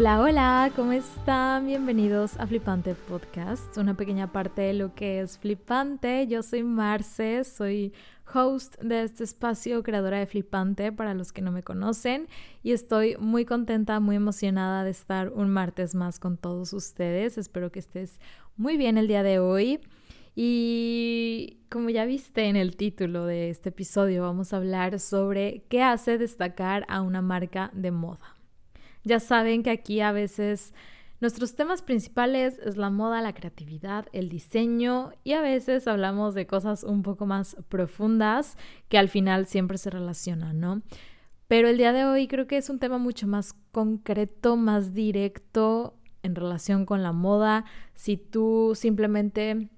Hola, hola, ¿cómo están? Bienvenidos a Flipante Podcast, una pequeña parte de lo que es Flipante. Yo soy Marce, soy host de este espacio, creadora de Flipante para los que no me conocen y estoy muy contenta, muy emocionada de estar un martes más con todos ustedes. Espero que estés muy bien el día de hoy. Y como ya viste en el título de este episodio, vamos a hablar sobre qué hace destacar a una marca de moda. Ya saben que aquí a veces nuestros temas principales es la moda, la creatividad, el diseño y a veces hablamos de cosas un poco más profundas que al final siempre se relacionan, ¿no? Pero el día de hoy creo que es un tema mucho más concreto, más directo en relación con la moda. Si tú simplemente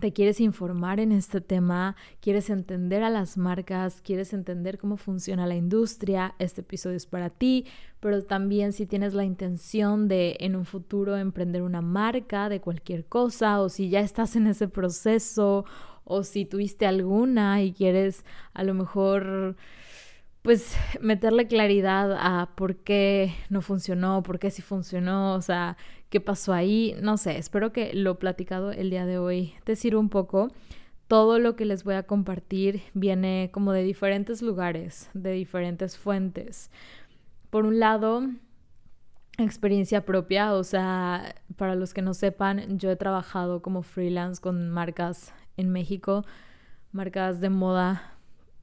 te quieres informar en este tema, quieres entender a las marcas, quieres entender cómo funciona la industria, este episodio es para ti, pero también si tienes la intención de en un futuro emprender una marca de cualquier cosa o si ya estás en ese proceso o si tuviste alguna y quieres a lo mejor pues meterle claridad a por qué no funcionó, por qué sí funcionó, o sea, qué pasó ahí, no sé, espero que lo platicado el día de hoy te sirva un poco. Todo lo que les voy a compartir viene como de diferentes lugares, de diferentes fuentes. Por un lado, experiencia propia, o sea, para los que no sepan, yo he trabajado como freelance con marcas en México, marcas de moda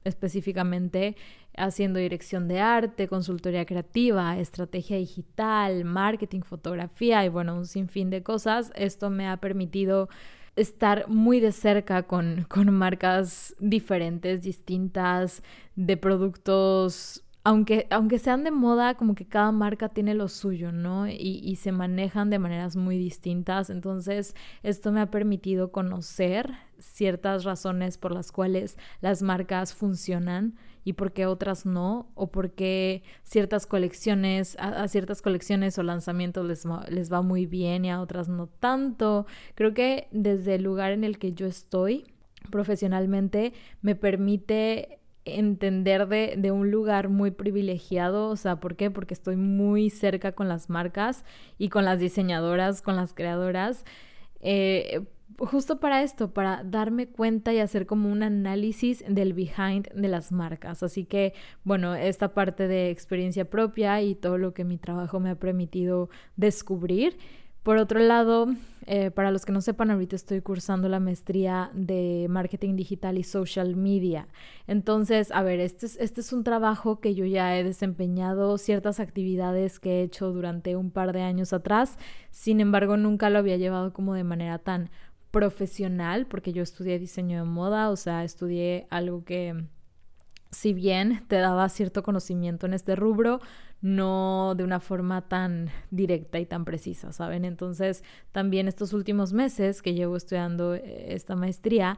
específicamente haciendo dirección de arte, consultoría creativa, estrategia digital, marketing, fotografía y bueno, un sinfín de cosas. Esto me ha permitido estar muy de cerca con, con marcas diferentes, distintas, de productos aunque, aunque sean de moda, como que cada marca tiene lo suyo, ¿no? Y, y, se manejan de maneras muy distintas. Entonces, esto me ha permitido conocer ciertas razones por las cuales las marcas funcionan y por qué otras no, o por qué ciertas colecciones, a, ciertas colecciones o lanzamientos les, les va muy bien y a otras no tanto. Creo que desde el lugar en el que yo estoy profesionalmente me permite entender de, de, un lugar muy privilegiado, o sea, ¿por qué? Porque estoy muy cerca con las marcas y con las diseñadoras, con las creadoras. Eh, justo para esto, para darme cuenta y hacer como un análisis del behind de las marcas. Así que, bueno, esta parte de experiencia propia y todo lo que mi trabajo me ha permitido descubrir. Por otro lado, eh, para los que no sepan, ahorita estoy cursando la maestría de marketing digital y social media. Entonces, a ver, este es, este es un trabajo que yo ya he desempeñado, ciertas actividades que he hecho durante un par de años atrás. Sin embargo, nunca lo había llevado como de manera tan profesional, porque yo estudié diseño de moda, o sea, estudié algo que si bien te daba cierto conocimiento en este rubro, no de una forma tan directa y tan precisa, ¿saben? Entonces, también estos últimos meses que llevo estudiando eh, esta maestría,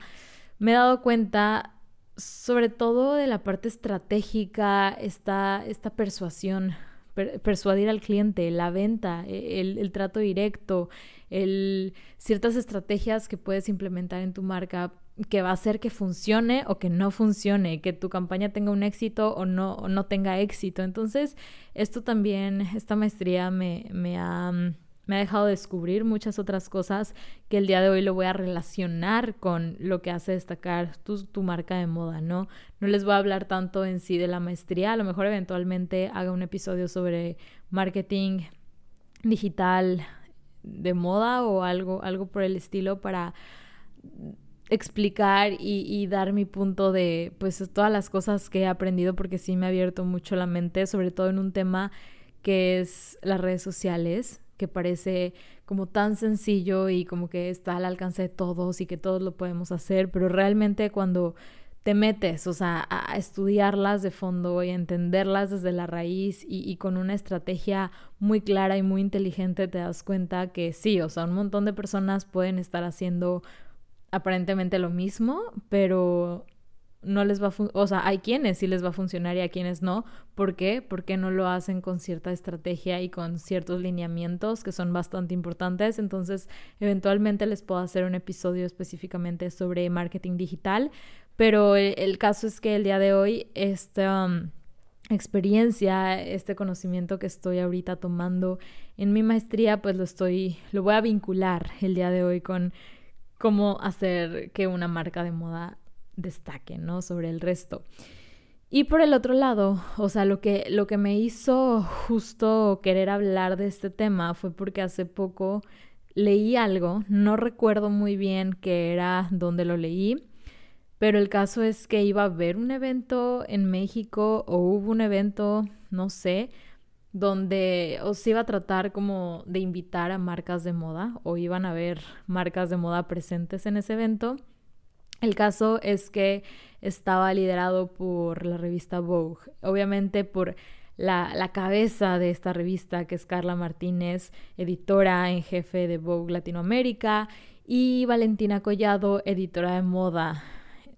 me he dado cuenta sobre todo de la parte estratégica, esta, esta persuasión persuadir al cliente, la venta, e, el, trato directo, el, ciertas estrategias que puedes implementar en tu marca que va a hacer que funcione o que no funcione, que tu campaña tenga un éxito o no, o no tenga éxito. Entonces, esto también, esta maestría me, me ha me ha dejado descubrir muchas otras cosas que el día de hoy lo voy a relacionar con lo que hace destacar tu, tu, marca de moda, ¿no? No les voy a hablar tanto en sí de la maestría, a lo mejor eventualmente haga un episodio sobre marketing digital de moda o algo, algo por el estilo para explicar y, y, dar mi punto de pues todas las cosas que he aprendido porque sí me ha abierto mucho la mente, sobre todo en un tema que es las redes sociales que parece como tan sencillo y como que está al alcance de todos y que todos lo podemos hacer, pero realmente cuando te metes, o sea, a estudiarlas de fondo y a entenderlas desde la raíz y, y, con una estrategia muy clara y muy inteligente te das cuenta que sí, o sea, un montón de personas pueden estar haciendo aparentemente lo mismo, pero no les va a o sea, hay quienes sí les va a funcionar y a quienes no. ¿Por qué? Porque no lo hacen con cierta estrategia y con ciertos lineamientos que son bastante importantes. Entonces, eventualmente les puedo hacer un episodio específicamente sobre marketing digital, pero el, caso es que el día de hoy este, um, experiencia, este conocimiento que estoy ahorita tomando en mi maestría, pues lo estoy, lo voy a vincular el día de hoy con cómo hacer que una marca de moda destaque, ¿no? Sobre el resto. Y por el otro lado, o sea, lo que, lo que me hizo justo querer hablar de este tema fue porque hace poco leí algo, no recuerdo muy bien qué era, dónde lo leí, pero el caso es que iba a haber un evento en México o hubo un evento, no sé, donde os iba a tratar como de invitar a marcas de moda o iban a haber marcas de moda presentes en ese evento. El caso es que estaba liderado por la revista Vogue, obviamente por la, la, cabeza de esta revista, que es Carla Martínez, editora en jefe de Vogue Latinoamérica, y Valentina Collado, editora de moda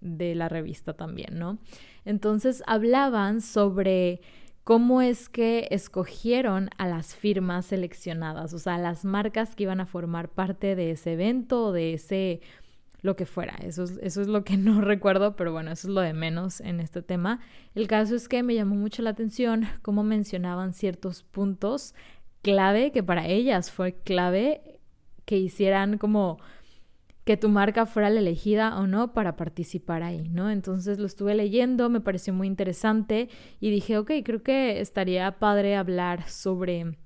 de la revista también, ¿no? Entonces hablaban sobre cómo es que escogieron a las firmas seleccionadas, o sea, las marcas que iban a formar parte de ese evento de ese lo que fuera. Eso es, eso es lo que no recuerdo, pero bueno, eso es lo de menos en este tema. El caso es que me llamó mucho la atención cómo mencionaban ciertos puntos clave, que para ellas fue clave que hicieran como que tu marca fuera la elegida o no para participar ahí, ¿no? Entonces lo estuve leyendo, me pareció muy interesante y dije, ok, creo que estaría padre hablar sobre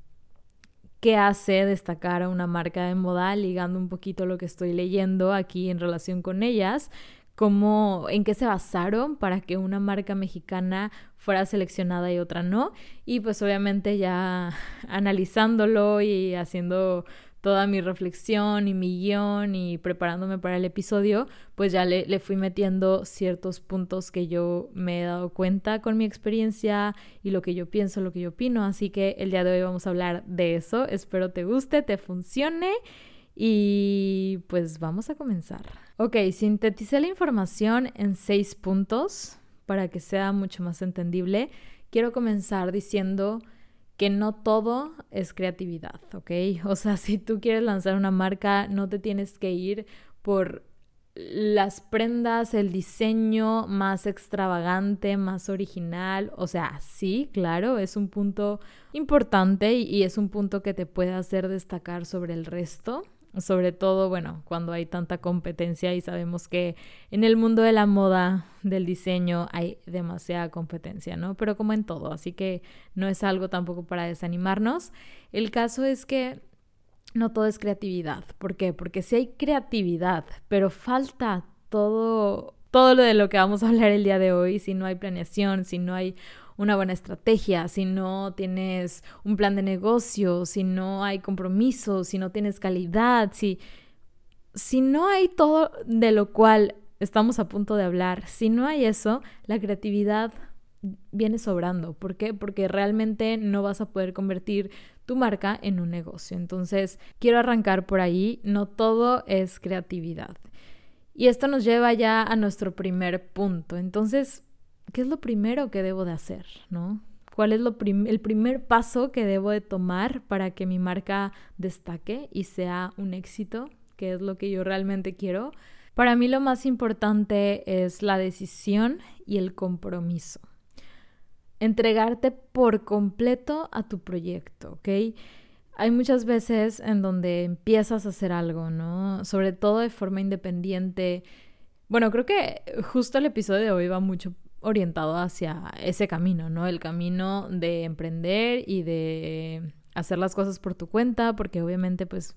qué hace destacar a una marca de moda, ligando un poquito lo que estoy leyendo aquí en relación con ellas, cómo, en qué se basaron para que una marca mexicana fuera seleccionada y otra no. Y pues obviamente ya analizándolo y haciendo toda mi reflexión y mi guion y preparándome para el episodio, pues ya le, le, fui metiendo ciertos puntos que yo me he dado cuenta con mi experiencia y lo que yo pienso, lo que yo opino. Así que el día de hoy vamos a hablar de eso. Espero te guste, te funcione y pues vamos a comenzar. Ok, sinteticé la información en seis puntos para que sea mucho más entendible. Quiero comenzar diciendo que no todo es creatividad, ¿ok? O sea, si tú quieres lanzar una marca, no te tienes que ir por las prendas, el diseño más extravagante, más original. O sea, sí, claro, es un punto importante y, es un punto que te puede hacer destacar sobre el resto sobre todo, bueno, cuando hay tanta competencia y sabemos que en el mundo de la moda, del diseño, hay demasiada competencia, ¿no? Pero como en todo, así que no es algo tampoco para desanimarnos. El caso es que no todo es creatividad. ¿Por qué? Porque si hay creatividad, pero falta todo, todo lo de lo que vamos a hablar el día de hoy, si no hay planeación, si no hay una buena estrategia, si no tienes un plan de negocio, si no hay compromiso, si no tienes calidad, si, si no hay todo de lo cual estamos a punto de hablar, si no hay eso, la creatividad viene sobrando. ¿Por qué? Porque realmente no vas a poder convertir tu marca en un negocio. Entonces, quiero arrancar por ahí. No todo es creatividad. Y esto nos lleva ya a nuestro primer punto. Entonces, ¿qué es lo primero que debo de hacer? ¿No? ¿Cuál es lo el primer paso que debo de tomar para que mi marca destaque y sea un éxito? ¿Qué es lo que yo realmente quiero? Para mí lo más importante es la decisión y el compromiso. Entregarte por completo a tu proyecto, ¿ok? Hay muchas veces en donde empiezas a hacer algo, ¿no? Sobre todo de forma independiente. Bueno, creo que justo el episodio de hoy va mucho orientado hacia ese camino, ¿no? El camino de emprender y de hacer las cosas por tu cuenta, porque obviamente pues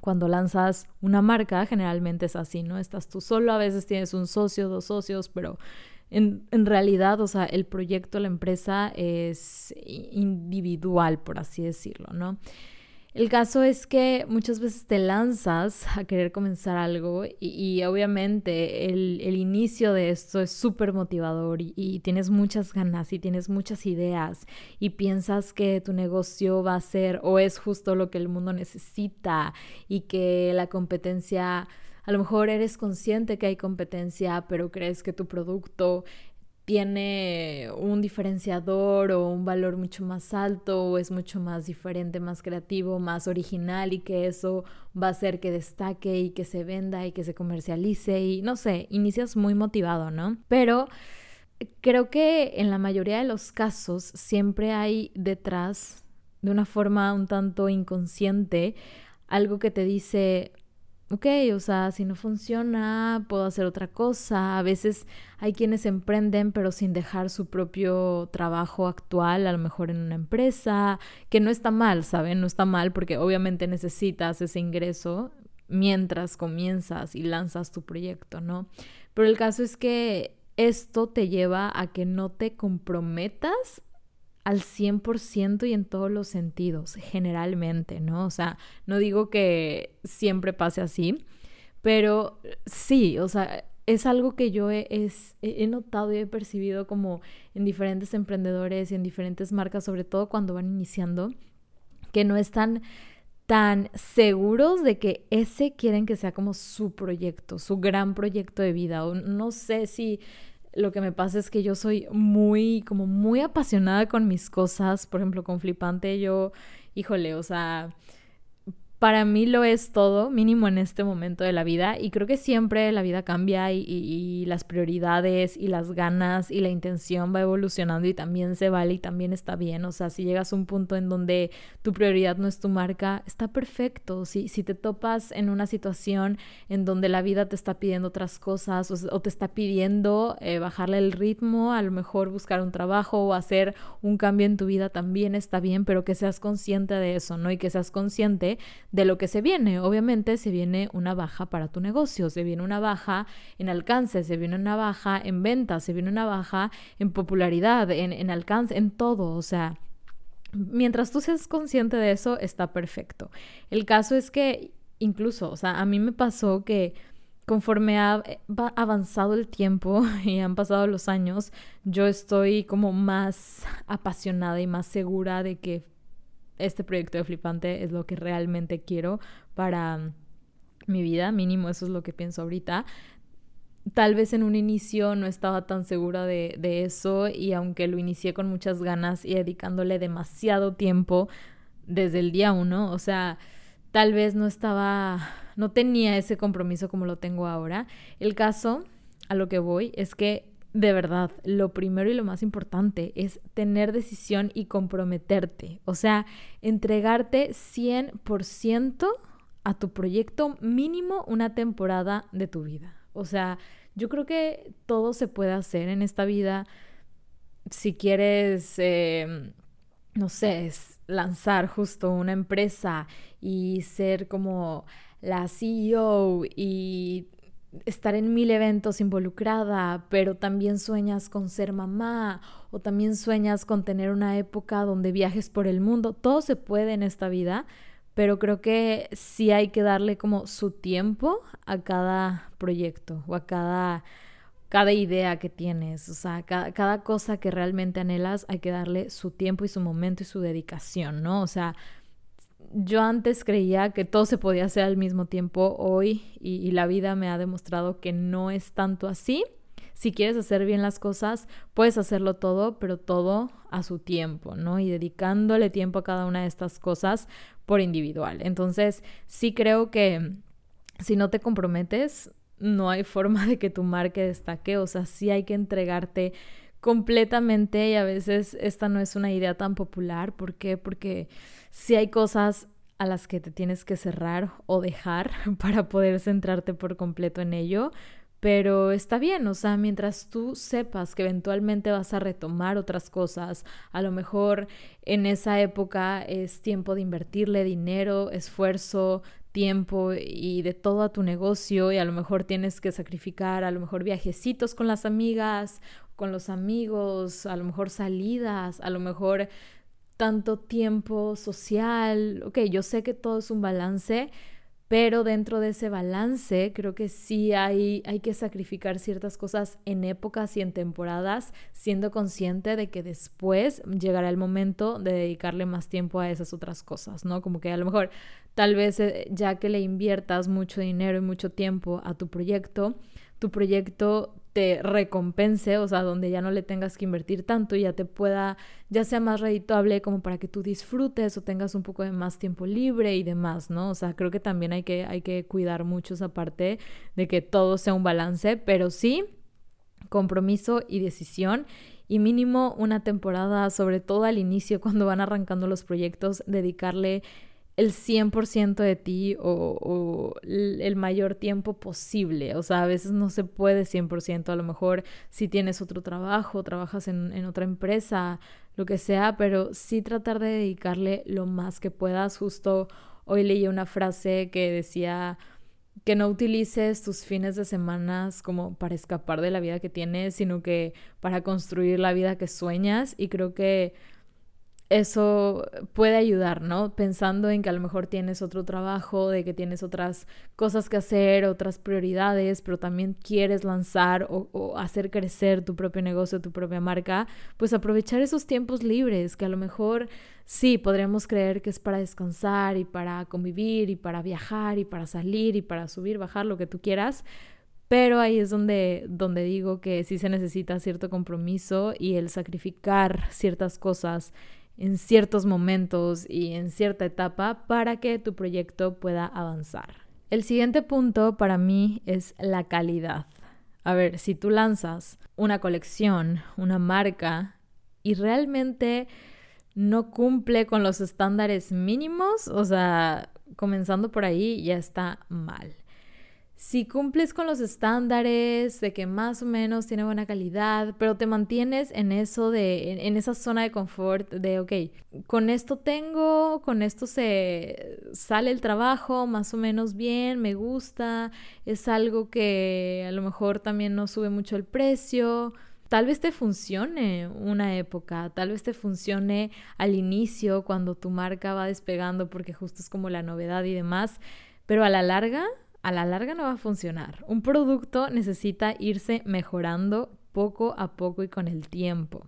cuando lanzas una marca generalmente es así, ¿no? Estás tú solo, a veces tienes un socio, dos socios, pero en, en realidad, o sea, el proyecto, la empresa es individual, por así decirlo, ¿no? El caso es que muchas veces te lanzas a querer comenzar algo y, obviamente el, inicio de esto es súper motivador y, y, tienes muchas ganas y tienes muchas ideas y piensas que tu negocio va a ser o es justo lo que el mundo necesita y que la competencia, a lo mejor eres consciente que hay competencia, pero crees que tu producto tiene un diferenciador o un valor mucho más alto o es mucho más diferente, más creativo, más original y que eso va a hacer que destaque y que se venda y que se comercialice y no sé, inicias muy motivado, ¿no? Pero creo que en la mayoría de los casos siempre hay detrás, de una forma un tanto inconsciente, algo que te dice, ok, o sea, si no funciona, puedo hacer otra cosa. A veces hay quienes emprenden pero sin dejar su propio trabajo actual, a lo mejor en una empresa, que no está mal, ¿saben? No está mal porque obviamente necesitas ese ingreso mientras comienzas y lanzas tu proyecto, ¿no? Pero el caso es que esto te lleva a que no te comprometas al 100% y en todos los sentidos, generalmente, ¿no? O sea, no digo que siempre pase así, pero sí, o sea, es algo que yo he, he, notado y he percibido como en diferentes emprendedores y en diferentes marcas, sobre todo cuando van iniciando, que no están tan seguros de que ese quieren que sea como su proyecto, su gran proyecto de vida. O no sé si lo que me pasa es que yo soy muy, como muy apasionada con mis cosas. Por ejemplo, con Flipante yo, híjole, o sea, para mí lo es todo, mínimo en este momento de la vida. Y creo que siempre la vida cambia y, las prioridades y las ganas y la intención va evolucionando y también se vale y también está bien. O sea, si llegas a un punto en donde tu prioridad no es tu marca, está perfecto. Si, si te topas en una situación en donde la vida te está pidiendo otras cosas o, te está pidiendo eh, bajarle el ritmo, a lo mejor buscar un trabajo o hacer un cambio en tu vida, también está bien, pero que seas consciente de eso, ¿no? Y que seas consciente de lo que se viene. Obviamente se viene una baja para tu negocio, se viene una baja en alcance, se viene una baja en ventas, se viene una baja en popularidad, en, en alcance, en todo. O sea, mientras tú seas consciente de eso, está perfecto. El caso es que incluso, o sea, a mí me pasó que conforme ha avanzado el tiempo y han pasado los años, yo estoy como más apasionada y más segura de que este proyecto de Flipante es lo que realmente quiero para mi vida, mínimo eso es lo que pienso ahorita. Tal vez en un inicio no estaba tan segura de, de eso y aunque lo inicié con muchas ganas y dedicándole demasiado tiempo desde el día uno, o sea, tal vez no estaba, no tenía ese compromiso como lo tengo ahora. El caso a lo que voy es que de verdad, lo primero y lo más importante es tener decisión y comprometerte, o sea, entregarte 100% a tu proyecto mínimo una temporada de tu vida. O sea, yo creo que todo se puede hacer en esta vida. Si quieres, em, no sé, lanzar justo una empresa y ser como la CEO y estar en mil eventos involucrada, pero también sueñas con ser mamá o también sueñas con tener una época donde viajes por el mundo. Todo se puede en esta vida, pero creo que sí hay que darle como su tiempo a cada proyecto o a cada, cada idea que tienes. O sea, cada, cada cosa que realmente anhelas hay que darle su tiempo y su momento y su dedicación, ¿no? O sea, yo antes creía que todo se podía hacer al mismo tiempo hoy y, la vida me ha demostrado que no es tanto así. Si quieres hacer bien las cosas, puedes hacerlo todo, pero todo a su tiempo, ¿no? Y dedicándole tiempo a cada una de estas cosas por individual. Entonces, sí creo que si no te comprometes, no hay forma de que tu marca destaque, o sea, sí hay que entregarte completamente y a veces esta no es una idea tan popular. ¿Por qué? Porque si hay cosas a las que te tienes que cerrar o dejar para poder centrarte por completo en ello, pero está bien, o sea, mientras tú sepas que eventualmente vas a retomar otras cosas, a lo mejor en esa época es tiempo de invertirle dinero, esfuerzo, tiempo y de todo a tu negocio y a lo mejor tienes que sacrificar a lo mejor viajecitos con las amigas con los amigos, a lo mejor salidas, a lo mejor tanto tiempo social. Ok, yo sé que todo es un balance, pero dentro de ese balance creo que sí hay, hay que sacrificar ciertas cosas en épocas y en temporadas, siendo consciente de que después llegará el momento de dedicarle más tiempo a esas otras cosas, ¿no? Como que a lo mejor tal vez eh, ya que le inviertas mucho dinero y mucho tiempo a tu proyecto, tu proyecto te recompense, o sea, donde ya no le tengas que invertir tanto y ya te pueda, ya sea más redituable como para que tú disfrutes o tengas un poco de más tiempo libre y demás, ¿no? O sea, creo que también hay que, hay que cuidar mucho esa parte de que todo sea un balance, pero sí compromiso y decisión y mínimo una temporada, sobre todo al inicio cuando van arrancando los proyectos, dedicarle el 100% de ti o, el mayor tiempo posible. O sea, a veces no se puede 100%. A lo mejor si tienes otro trabajo, trabajas en, en otra empresa, lo que sea, pero sí tratar de dedicarle lo más que puedas. Justo hoy leí una frase que decía que no utilices tus fines de semana como para escapar de la vida que tienes, sino que para construir la vida que sueñas. Y creo que eso puede ayudar, ¿no? Pensando en que a lo mejor tienes otro trabajo, de que tienes otras cosas que hacer, otras prioridades, pero también quieres lanzar o, hacer crecer tu propio negocio, tu propia marca, pues aprovechar esos tiempos libres que a lo mejor sí podríamos creer que es para descansar y para convivir y para viajar y para salir y para subir, bajar, lo que tú quieras. Pero ahí es donde, donde digo que sí se necesita cierto compromiso y el sacrificar ciertas cosas en ciertos momentos y en cierta etapa para que tu proyecto pueda avanzar. El siguiente punto para mí es la calidad. A ver, si tú lanzas una colección, una marca y realmente no cumple con los estándares mínimos, o sea, comenzando por ahí ya está mal si cumples con los estándares de que más o menos tiene buena calidad, pero te mantienes en eso de, en, esa zona de confort de, ok, con esto tengo, con esto se sale el trabajo más o menos bien, me gusta, es algo que a lo mejor también no sube mucho el precio. Tal vez te funcione una época, tal vez te funcione al inicio cuando tu marca va despegando porque justo es como la novedad y demás, pero a la larga a la larga no va a funcionar. Un producto necesita irse mejorando poco a poco y con el tiempo.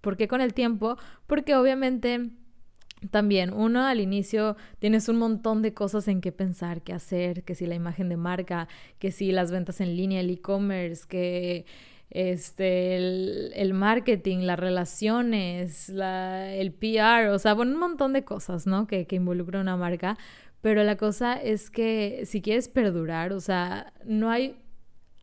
¿Por qué con el tiempo? Porque obviamente también uno al inicio tienes un montón de cosas en qué pensar, qué hacer, que si la imagen de marca, que si las ventas en línea, el e-commerce, que este, el, marketing, las relaciones, el PR, o sea, bueno, un montón de cosas, ¿no? Que, que involucra una marca. Pero la cosa es que si quieres perdurar, o sea, no hay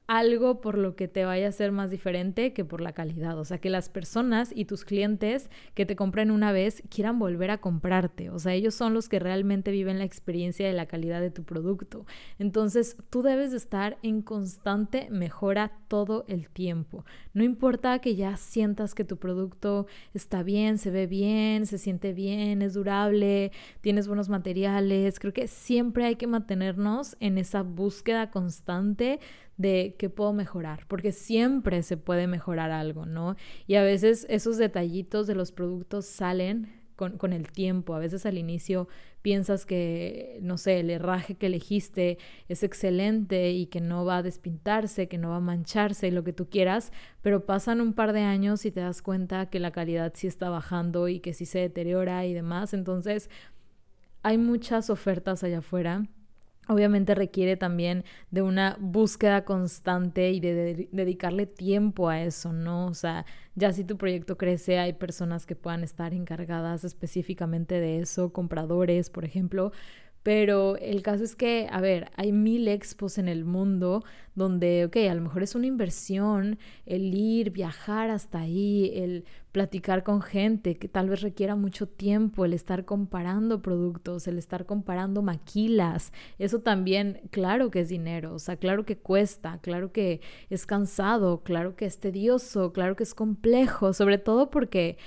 algo por lo que te vaya a ser más diferente que por la calidad. O sea, que las personas y tus clientes que te compren una vez quieran volver a comprarte. O sea, ellos son los que realmente viven la experiencia de la calidad de tu producto. Entonces, tú debes de estar en constante mejora todo el tiempo. No importa que ya sientas que tu producto está bien, se ve bien, se siente bien, es durable, tienes buenos materiales. Creo que siempre hay que mantenernos en esa búsqueda constante de qué puedo mejorar, porque siempre se puede mejorar algo, ¿no? Y a veces esos detallitos de los productos salen con, el tiempo. A veces al inicio piensas que, no sé, el herraje que elegiste es excelente y que no va a despintarse, que no va a mancharse y lo que tú quieras, pero pasan un par de años y te das cuenta que la calidad sí está bajando y que sí se deteriora y demás. Entonces, hay muchas ofertas allá afuera obviamente requiere también de una búsqueda constante y de, dedicarle tiempo a eso, ¿no? O sea, ya si tu proyecto crece, hay personas que puedan estar encargadas específicamente de eso, compradores, por ejemplo, pero el caso es que, a ver, hay mil expos en el mundo donde, ok, a lo mejor es una inversión el ir, viajar hasta ahí, el platicar con gente que tal vez requiera mucho tiempo, el estar comparando productos, el estar comparando maquilas. Eso también, claro que es dinero, o sea, claro que cuesta, claro que es cansado, claro que es tedioso, claro que es complejo, sobre todo porque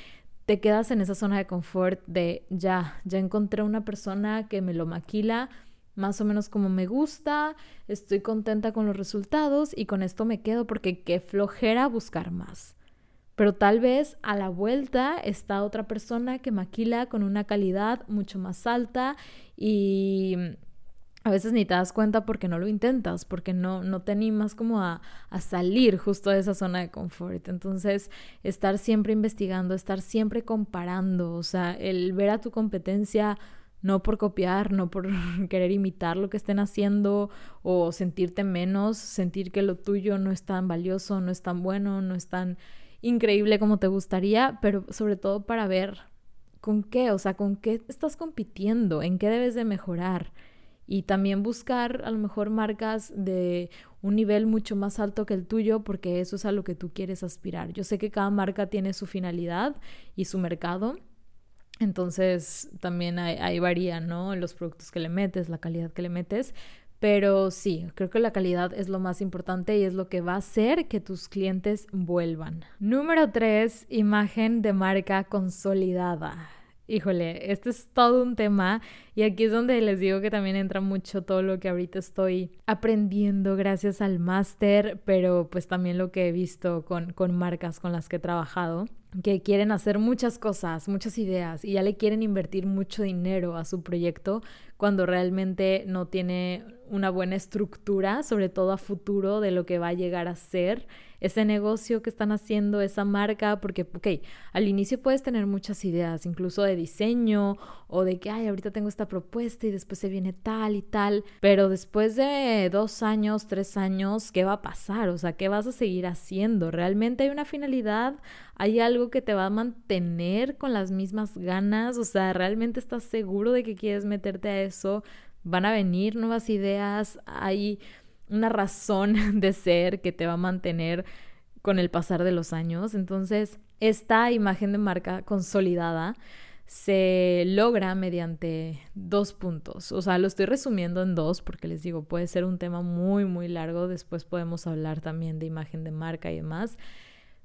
te quedas en esa zona de confort de ya, ya encontré una persona que me lo maquila más o menos como me gusta, estoy contenta con los resultados y con esto me quedo porque qué flojera buscar más. Pero tal vez a la vuelta está otra persona que maquila con una calidad mucho más alta y a veces ni te das cuenta porque no lo intentas, porque no, no te animas como a, a, salir justo de esa zona de confort. Entonces, estar siempre investigando, estar siempre comparando, o sea, el ver a tu competencia no por copiar, no por querer imitar lo que estén haciendo o sentirte menos, sentir que lo tuyo no es tan valioso, no es tan bueno, no es tan increíble como te gustaría, pero sobre todo para ver con qué, o sea, con qué estás compitiendo, en qué debes de mejorar y también buscar a lo mejor marcas de un nivel mucho más alto que el tuyo porque eso es a lo que tú quieres aspirar. Yo sé que cada marca tiene su finalidad y su mercado. Entonces también ahí, varía, ¿no? Los productos que le metes, la calidad que le metes. Pero sí, creo que la calidad es lo más importante y es lo que va a hacer que tus clientes vuelvan. Número 3, imagen de marca consolidada. Híjole, este es todo un tema y aquí es donde les digo que también entra mucho todo lo que ahorita estoy aprendiendo gracias al máster, pero pues también lo que he visto con, con marcas con las que he trabajado que quieren hacer muchas cosas, muchas ideas y ya le quieren invertir mucho dinero a su proyecto cuando realmente no tiene una buena estructura, sobre todo a futuro, de lo que va a llegar a ser ese negocio que están haciendo, esa marca, porque, ok, al inicio puedes tener muchas ideas, incluso de diseño o de que, ay, ahorita tengo esta propuesta y después se viene tal y tal, pero después de dos años, tres años, ¿qué va a pasar? O sea, ¿qué vas a seguir haciendo? ¿Realmente hay una finalidad? ¿Hay algo que te va a mantener con las mismas ganas? O sea, ¿realmente estás seguro de que quieres meterte a eso? Van a venir nuevas ideas, hay una razón de ser que te va a mantener con el pasar de los años. Entonces, esta imagen de marca consolidada se logra mediante dos puntos. O sea, lo estoy resumiendo en dos porque les digo, puede ser un tema muy, muy largo. Después podemos hablar también de imagen de marca y demás.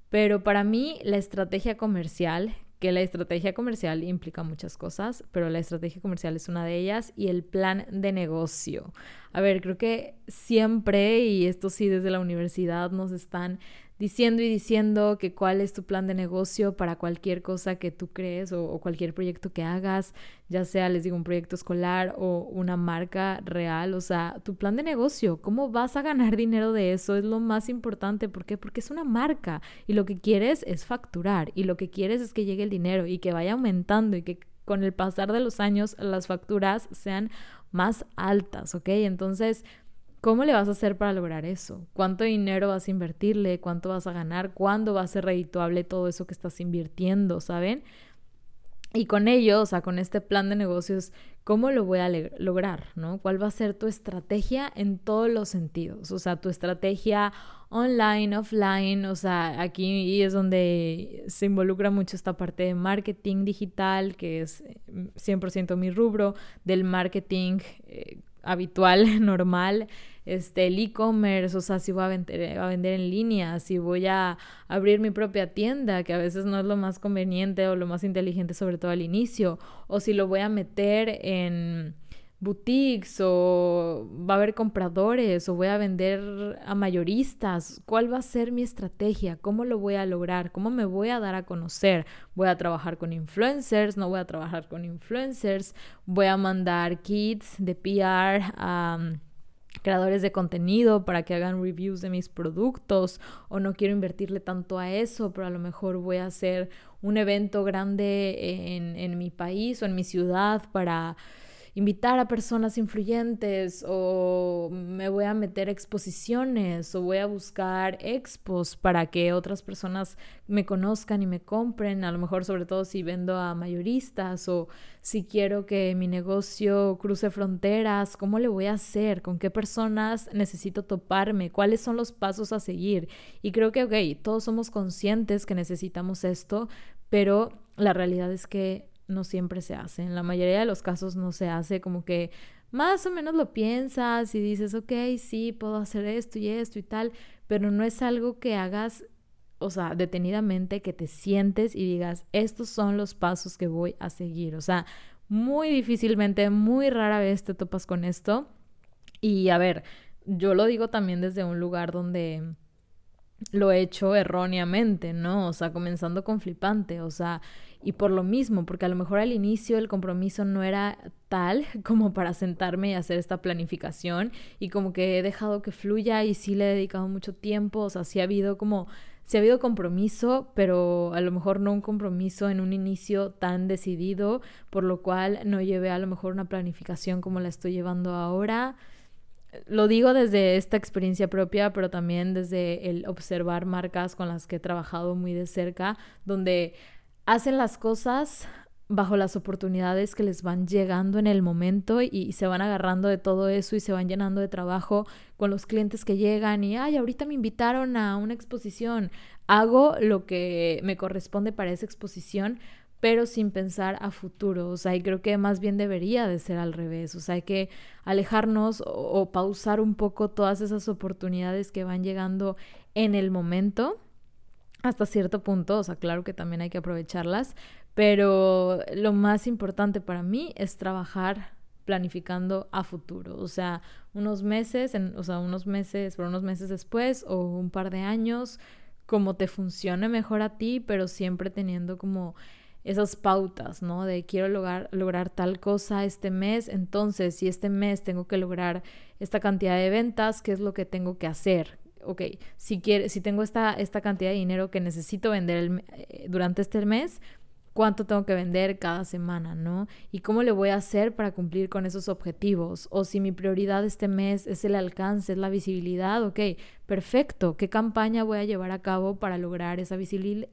Pero para mí la estrategia comercial que la estrategia comercial implica muchas cosas, pero la estrategia comercial es una de ellas y el plan de negocio. A ver, creo que siempre, y esto sí desde la universidad, nos están diciendo y diciendo que cuál es tu plan de negocio para cualquier cosa que tú crees o, cualquier proyecto que hagas, ya sea, les digo, un proyecto escolar o una marca real, o sea, tu plan de negocio, cómo vas a ganar dinero de eso es lo más importante, ¿por qué? Porque es una marca y lo que quieres es facturar y lo que quieres es que llegue el dinero y que vaya aumentando y que con el pasar de los años las facturas sean más altas, ¿ok? Entonces, ¿Cómo le vas a hacer para lograr eso? ¿Cuánto dinero vas a invertirle? ¿Cuánto vas a ganar? ¿Cuándo va a ser redituable todo eso que estás invirtiendo? ¿Saben? Y con ello, o sea, con este plan de negocios, ¿cómo lo voy a lograr? ¿no? ¿Cuál va a ser tu estrategia en todos los sentidos? O sea, tu estrategia online, offline, o sea, aquí es donde se involucra mucho esta parte de marketing digital, que es 100% mi rubro, del marketing eh, habitual, normal, este, el e-commerce, o sea, si voy a vender, a vender en línea, si voy a abrir mi propia tienda, que a veces no es lo más conveniente o lo más inteligente, sobre todo al inicio, o si lo voy a meter en boutiques o va a haber compradores o voy a vender a mayoristas, ¿cuál va a ser mi estrategia? ¿Cómo lo voy a lograr? ¿Cómo me voy a dar a conocer? ¿Voy a trabajar con influencers? ¿No voy a trabajar con influencers? ¿Voy a mandar kits de PR a um, creadores de contenido para que hagan reviews de mis productos o no quiero invertirle tanto a eso, pero a lo mejor voy a hacer un evento grande en, en mi país o en mi ciudad para invitar a personas influyentes o voy a meter exposiciones o voy a buscar expos para que otras personas me conozcan y me compren, a lo mejor sobre todo si vendo a mayoristas o si quiero que mi negocio cruce fronteras, ¿cómo le voy a hacer? ¿Con qué personas necesito toparme? ¿Cuáles son los pasos a seguir? Y creo que, ok, todos somos conscientes que necesitamos esto, pero la realidad es que no siempre se hace. En la mayoría de los casos no se hace como que más o menos lo piensas y dices, ok, sí, puedo hacer esto y esto y tal, pero no es algo que hagas, o sea, detenidamente, que te sientes y digas, estos son los pasos que voy a seguir. O sea, muy difícilmente, muy rara vez te topas con esto. Y a ver, yo lo digo también desde un lugar donde lo he hecho erróneamente, ¿no? O sea, comenzando con flipante, o sea, y por lo mismo, porque a lo mejor al inicio el compromiso no era tal como para sentarme y hacer esta planificación y como que he dejado que fluya y sí le he dedicado mucho tiempo, o sea, sí ha habido como, sí ha habido compromiso, pero a lo mejor no un compromiso en un inicio tan decidido, por lo cual no llevé a lo mejor una planificación como la estoy llevando ahora lo digo desde esta experiencia propia, pero también desde el observar marcas con las que he trabajado muy de cerca, donde hacen las cosas bajo las oportunidades que les van llegando en el momento y, se van agarrando de todo eso y se van llenando de trabajo con los clientes que llegan y, ay, ahorita me invitaron a una exposición, hago lo que me corresponde para esa exposición, pero sin pensar a futuro. O sea, y creo que más bien debería de ser al revés. O sea, hay que alejarnos o, pausar un poco todas esas oportunidades que van llegando en el momento hasta cierto punto, o sea, claro que también hay que aprovecharlas, pero lo más importante para mí es trabajar planificando a futuro, o sea, unos meses, o sea, unos meses, por unos meses después o un par de años, como te funcione mejor a ti, pero siempre teniendo como esas pautas, ¿no? De quiero lograr, lograr tal cosa este mes, entonces si este mes tengo que lograr esta cantidad de ventas, ¿qué es lo que tengo que hacer? Ok, si, quiere, si tengo esta, esta cantidad de dinero que necesito vender eh, durante este mes, cuánto tengo que vender cada semana, ¿no? Y cómo le voy a hacer para cumplir con esos objetivos. O si mi prioridad este mes es el alcance, es la visibilidad, ok, perfecto. ¿Qué campaña voy a llevar a cabo para lograr esa,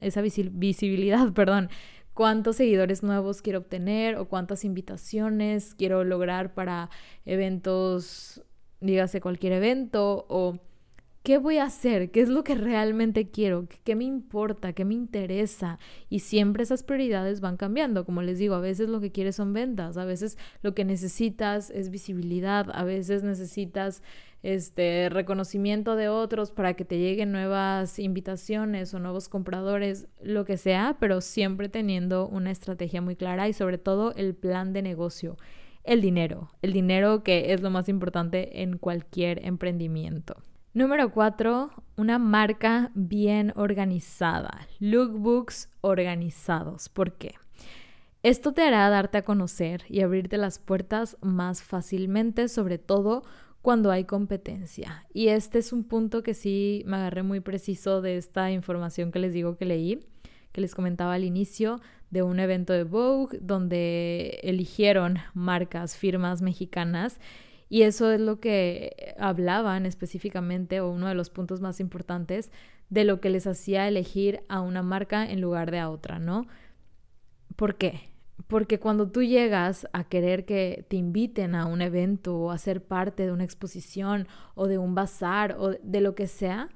esa visibilidad? Perdón. ¿Cuántos seguidores nuevos quiero obtener o cuántas invitaciones quiero lograr para eventos, dígase cualquier evento o ¿Qué voy a hacer? ¿Qué es lo que realmente quiero? ¿Qué me importa? ¿Qué me interesa? Y siempre esas prioridades van cambiando. Como les digo, a veces lo que quieres son ventas, a veces lo que necesitas es visibilidad, a veces necesitas este reconocimiento de otros para que te lleguen nuevas invitaciones o nuevos compradores, lo que sea, pero siempre teniendo una estrategia muy clara y sobre todo el plan de negocio, el dinero, el dinero que es lo más importante en cualquier emprendimiento. Número cuatro, una marca bien organizada. Lookbooks organizados. ¿Por qué? Esto te hará darte a conocer y abrirte las puertas más fácilmente, sobre todo cuando hay competencia. Y este es un punto que sí me agarré muy preciso de esta información que les digo que leí, que les comentaba al inicio de un evento de Vogue donde eligieron marcas, firmas mexicanas y eso es lo que hablaban específicamente, o uno de los puntos más importantes, de lo que les hacía elegir a una marca en lugar de a otra, ¿no? ¿Por qué? Porque cuando tú llegas a querer que te inviten a un evento o a ser parte de una exposición o de un bazar o de lo que sea,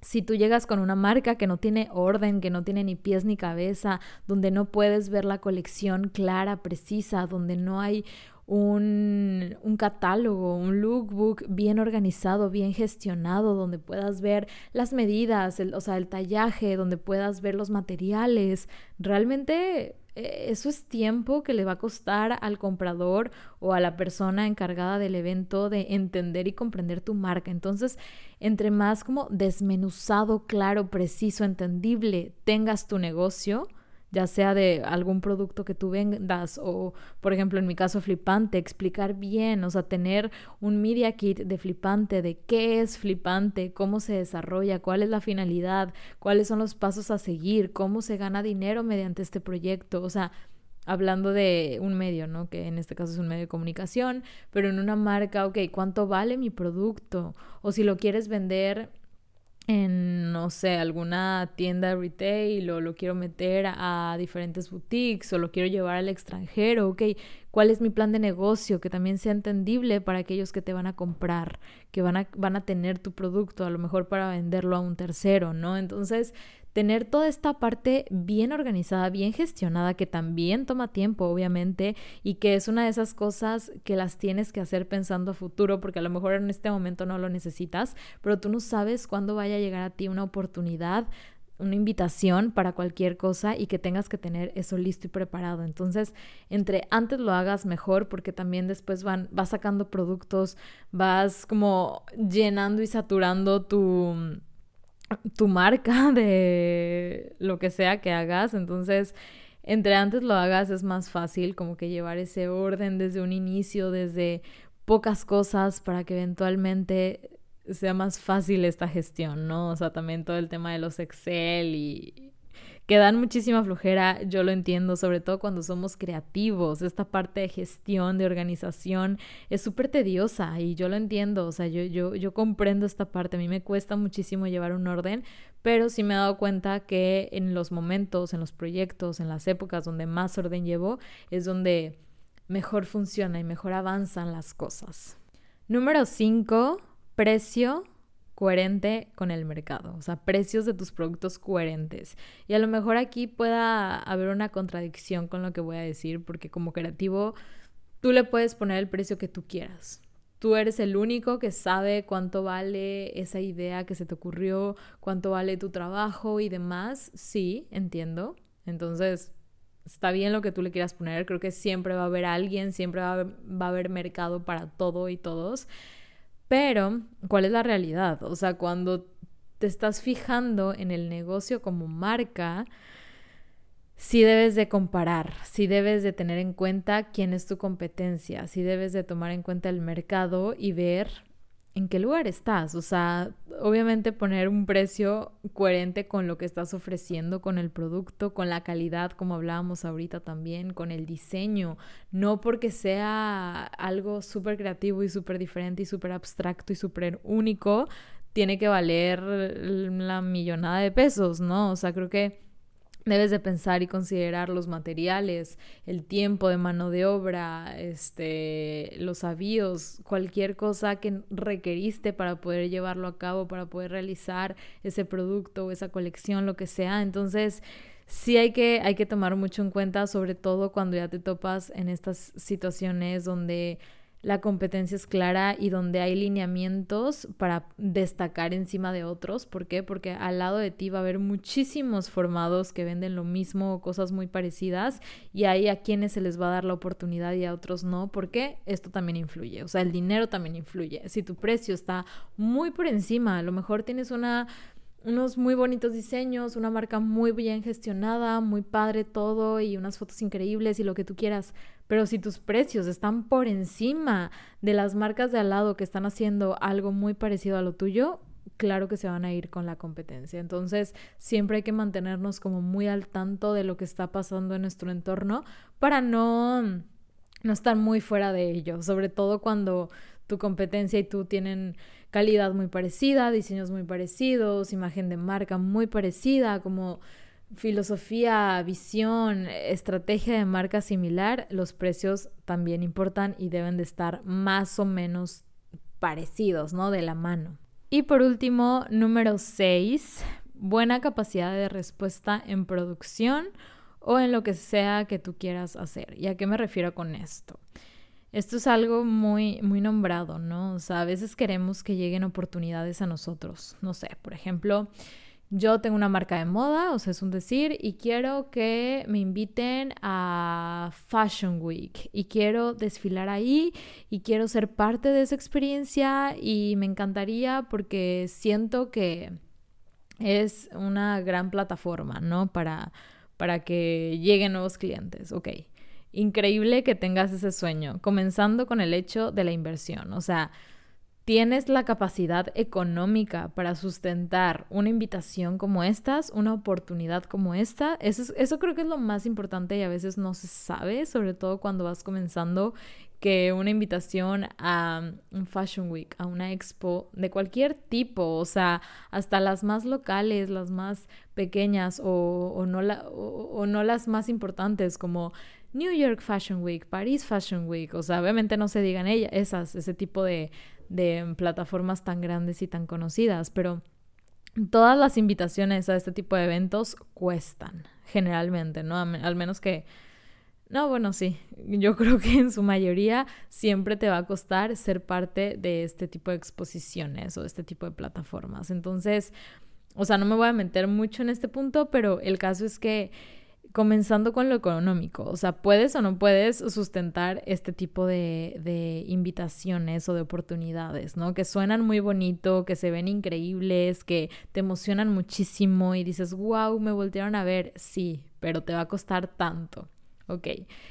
si tú llegas con una marca que no tiene orden, que no tiene ni pies ni cabeza, donde no puedes ver la colección clara, precisa, donde no hay un, un, catálogo, un lookbook bien organizado, bien gestionado, donde puedas ver las medidas, o sea, el tallaje, donde puedas ver los materiales. Realmente eso es tiempo que le va a costar al comprador o a la persona encargada del evento de entender y comprender tu marca. Entonces, entre más como desmenuzado, claro, preciso, entendible tengas tu negocio, ya sea de algún producto que tú vendas o, por ejemplo, en mi caso, flipante, explicar bien, o sea, tener un media kit de flipante, de qué es flipante, cómo se desarrolla, cuál es la finalidad, cuáles son los pasos a seguir, cómo se gana dinero mediante este proyecto, o sea, hablando de un medio, ¿no? Que en este caso es un medio de comunicación, pero en una marca, ok, ¿cuánto vale mi producto? O si lo quieres vender en, no sé, alguna tienda retail o lo quiero meter a, diferentes boutiques o lo quiero llevar al extranjero, ok, ¿cuál es mi plan de negocio? Que también sea entendible para aquellos que te van a comprar, que van a, van a tener tu producto, a lo mejor para venderlo a un tercero, ¿no? Entonces, tener toda esta parte bien organizada, bien gestionada, que también toma tiempo, obviamente, y que es una de esas cosas que las tienes que hacer pensando a futuro, porque a lo mejor en este momento no lo necesitas, pero tú no sabes cuándo vaya a llegar a ti una oportunidad una invitación para cualquier cosa y que tengas que tener eso listo y preparado. Entonces, entre antes lo hagas mejor porque también después van vas sacando productos, vas como llenando y saturando tu tu marca de lo que sea que hagas. Entonces, entre antes lo hagas es más fácil como que llevar ese orden desde un inicio, desde pocas cosas para que eventualmente sea más fácil esta gestión, ¿no? O sea, también todo el tema de los Excel y que dan muchísima flojera, yo lo entiendo, sobre todo cuando somos creativos. Esta parte de gestión, de organización, es súper tediosa y yo lo entiendo, o sea, yo, yo, yo comprendo esta parte, a mí me cuesta muchísimo llevar un orden, pero sí me he dado cuenta que en los momentos, en los proyectos, en las épocas donde más orden llevo, es donde mejor funciona y mejor avanzan las cosas. Número 5, precio coherente con el mercado, o sea, precios de tus productos coherentes. Y a lo mejor aquí pueda haber una contradicción con lo que voy a decir, porque como creativo tú le puedes poner el precio que tú quieras. Tú eres el único que sabe cuánto vale esa idea que se te ocurrió, cuánto vale tu trabajo y demás. Sí, entiendo. Entonces, está bien lo que tú le quieras poner. Creo que siempre va a haber alguien, siempre va a haber, va a haber mercado para todo y todos. Pero, ¿cuál es la realidad? O sea, cuando te estás fijando en el negocio como marca, sí debes de comparar, sí debes de tener en cuenta quién es tu competencia, sí debes de tomar en cuenta el mercado y ver en qué lugar estás. O sea, obviamente poner un precio coherente con lo que estás ofreciendo, con el producto, con la calidad, como hablábamos ahorita también, con el diseño. No porque sea algo súper creativo y súper diferente y súper abstracto y súper único, tiene que valer la millonada de pesos, ¿no? O sea, creo que Debes de pensar y considerar los materiales, el tiempo de mano de obra, este, los avíos, cualquier cosa que requeriste para poder llevarlo a cabo, para poder realizar ese producto o esa colección, lo que sea. Entonces, sí hay que, hay que tomar mucho en cuenta, sobre todo cuando ya te topas en estas situaciones donde la competencia es clara y donde hay lineamientos para destacar encima de otros. ¿Por qué? Porque al lado de ti va a haber muchísimos formados que venden lo mismo o cosas muy parecidas y hay a quienes se les va a dar la oportunidad y a otros no. ¿Por qué? Esto también influye. O sea, el dinero también influye. Si tu precio está muy por encima, a lo mejor tienes una unos muy bonitos diseños, una marca muy bien gestionada, muy padre todo y unas fotos increíbles y lo que tú quieras. Pero si tus precios están por encima de las marcas de al lado que están haciendo algo muy parecido a lo tuyo, claro que se van a ir con la competencia. Entonces, siempre hay que mantenernos como muy al tanto de lo que está pasando en nuestro entorno para no, no estar muy fuera de ello, sobre todo cuando tu competencia y tú tienen calidad muy parecida, diseños muy parecidos, imagen de marca muy parecida, como filosofía, visión, estrategia de marca similar, los precios también importan y deben de estar más o menos parecidos, ¿no? De la mano. Y por último, número 6, buena capacidad de respuesta en producción o en lo que sea que tú quieras hacer. ¿Y a qué me refiero con esto? Esto es algo muy, muy nombrado, ¿no? O sea, a veces queremos que lleguen oportunidades a nosotros. No sé, por ejemplo, yo tengo una marca de moda, o sea, es un decir, y quiero que me inviten a Fashion Week y quiero desfilar ahí y quiero ser parte de esa experiencia y me encantaría porque siento que es una gran plataforma, ¿no? Para, para que lleguen nuevos clientes, ok. Increíble que tengas ese sueño, comenzando con el hecho de la inversión. O sea, tienes la capacidad económica para sustentar una invitación como estas, una oportunidad como esta. Eso, eso creo que es lo más importante y a veces no se sabe, sobre todo cuando vas comenzando, que una invitación a un Fashion Week, a una expo de cualquier tipo, o sea, hasta las más locales, las más pequeñas o, no, no las más importantes como New York Fashion Week, Paris Fashion Week, o sea, obviamente no se digan ellas, esas, ese tipo de, de plataformas tan grandes y tan conocidas, pero todas las invitaciones a este tipo de eventos cuestan, generalmente, ¿no? Al menos que... No, bueno, sí, yo creo que en su mayoría siempre te va a costar ser parte de este tipo de exposiciones o este tipo de plataformas. Entonces, o sea, no me voy a meter mucho en este punto, pero el caso es que comenzando con lo económico, o sea, puedes o no puedes sustentar este tipo de, de, invitaciones o de oportunidades, ¿no? Que suenan muy bonito, que se ven increíbles, que te emocionan muchísimo y dices, wow, me voltearon a ver, sí, pero te va a costar tanto. Ok,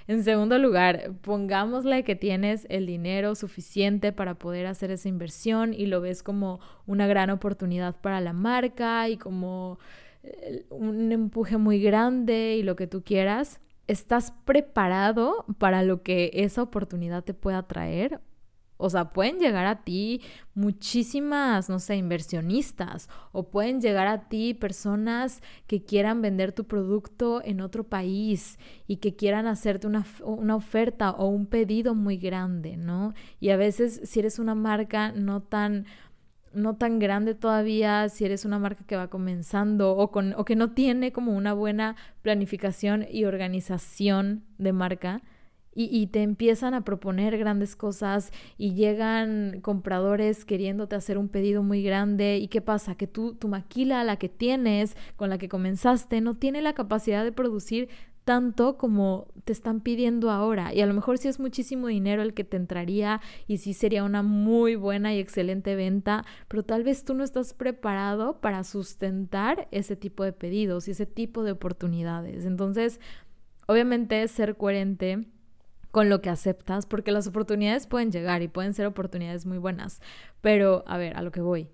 en segundo lugar, pongámosle que tienes el dinero suficiente para poder hacer esa inversión y lo ves como una gran oportunidad para la marca y como un empuje muy grande y lo que tú quieras, ¿estás preparado para lo que esa oportunidad te pueda traer? O sea, pueden llegar a ti muchísimas, no sé, inversionistas o pueden llegar a ti personas que quieran vender tu producto en otro país y que quieran hacerte una, una, oferta o un pedido muy grande, ¿no? Y a veces si eres una marca no tan no tan grande todavía, si eres una marca que va comenzando o, con, o que no tiene como una buena planificación y organización de marca, y, te empiezan a proponer grandes cosas y llegan compradores queriéndote hacer un pedido muy grande. ¿Y qué pasa? Que tú, tu maquila, la que tienes, con la que comenzaste, no tiene la capacidad de producir tanto como te están pidiendo ahora. Y a lo mejor sí es muchísimo dinero el que te entraría y sí sería una muy buena y excelente venta, pero tal vez tú no estás preparado para sustentar ese tipo de pedidos y ese tipo de oportunidades. Entonces, obviamente ser coherente con lo que aceptas, porque las oportunidades pueden llegar y pueden ser oportunidades muy buenas. Pero, a ver, a lo que voy.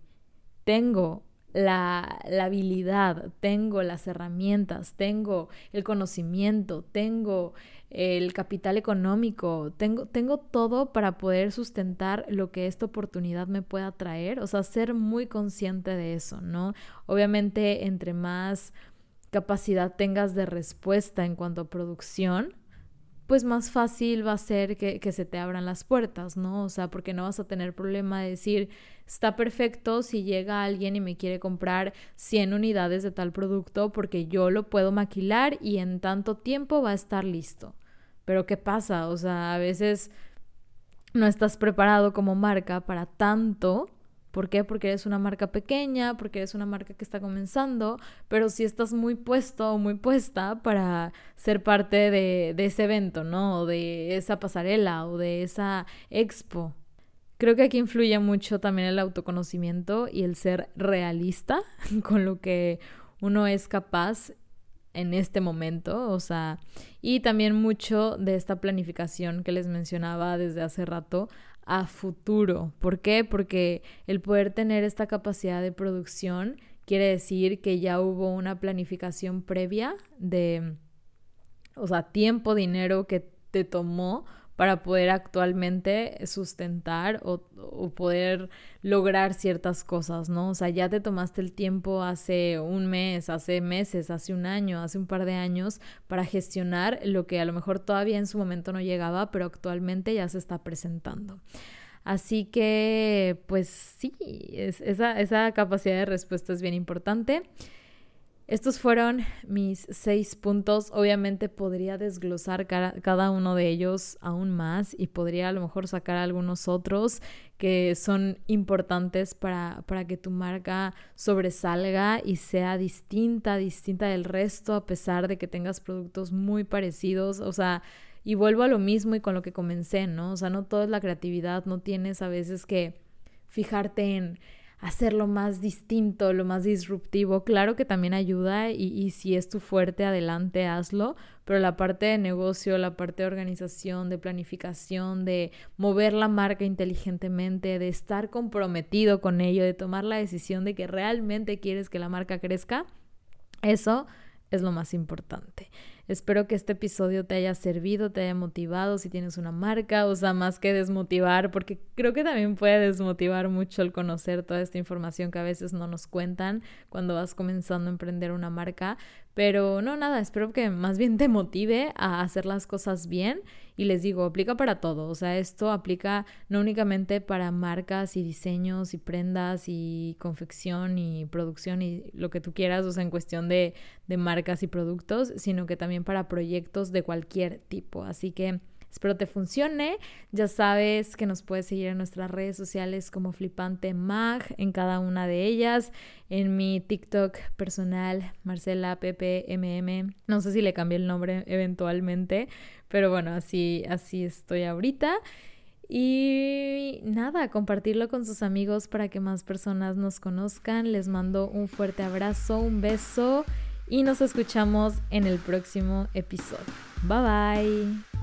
Tengo la, habilidad, tengo las herramientas, tengo el conocimiento, tengo el capital económico, tengo, tengo todo para poder sustentar lo que esta oportunidad me pueda traer, o sea, ser muy consciente de eso, ¿no? Obviamente, entre más capacidad tengas de respuesta en cuanto a producción, pues más fácil va a ser que, que, se te abran las puertas, ¿no? O sea, porque no vas a tener problema de decir, está perfecto si llega alguien y me quiere comprar 100 unidades de tal producto porque yo lo puedo maquilar y en tanto tiempo va a estar listo. Pero ¿qué pasa? O sea, a veces no estás preparado como marca para tanto ¿Por qué? Porque eres una marca pequeña, porque eres una marca que está comenzando, pero si estás muy puesto o muy puesta para ser parte de, ese evento, ¿no? De esa pasarela o de esa expo. Creo que aquí influye mucho también el autoconocimiento y el ser realista con lo que uno es capaz en este momento, o sea, y también mucho de esta planificación que les mencionaba desde hace rato a futuro. ¿Por qué? Porque el poder tener esta capacidad de producción quiere decir que ya hubo una planificación previa de, o sea, tiempo, dinero que te tomó para poder actualmente sustentar o, poder lograr ciertas cosas, ¿no? O sea, ya te tomaste el tiempo hace un mes, hace meses, hace un año, hace un par de años para gestionar lo que a lo mejor todavía en su momento no llegaba, pero actualmente ya se está presentando. Así que, pues sí, esa, esa capacidad de respuesta es bien importante. Estos fueron mis seis puntos. Obviamente podría desglosar cada, uno de ellos aún más y podría a lo mejor sacar algunos otros que son importantes para, para que tu marca sobresalga y sea distinta, distinta del resto a pesar de que tengas productos muy parecidos. O sea, y vuelvo a lo mismo y con lo que comencé, ¿no? O sea, no todo es la creatividad, no tienes a veces que fijarte en hacerlo más distinto, lo más disruptivo. Claro que también ayuda y, si es tu fuerte, adelante, hazlo, pero la parte de negocio, la parte de organización, de planificación, de mover la marca inteligentemente, de estar comprometido con ello, de tomar la decisión de que realmente quieres que la marca crezca, eso es lo más importante. Espero que este episodio te haya servido, te haya motivado si tienes una marca, o sea, más que desmotivar, porque creo que también puede desmotivar mucho el conocer toda esta información que a veces no nos cuentan cuando vas comenzando a emprender una marca. Pero no, nada, espero que más bien te motive a hacer las cosas bien y les digo, aplica para todo, o sea, esto aplica no únicamente para marcas y diseños y prendas y confección y producción y lo que tú quieras, o sea, en cuestión de, de marcas y productos, sino que también para proyectos de cualquier tipo. Así que espero te funcione. Ya sabes que nos puedes seguir en nuestras redes sociales como Flipante Mag, en cada una de ellas. En mi TikTok personal, Marcela PPMM. No sé si le cambié el nombre eventualmente, pero bueno, así, así estoy ahorita. Y nada, compartirlo con sus amigos para que más personas nos conozcan. Les mando un fuerte abrazo, un beso y nos escuchamos en el próximo episodio. Bye bye.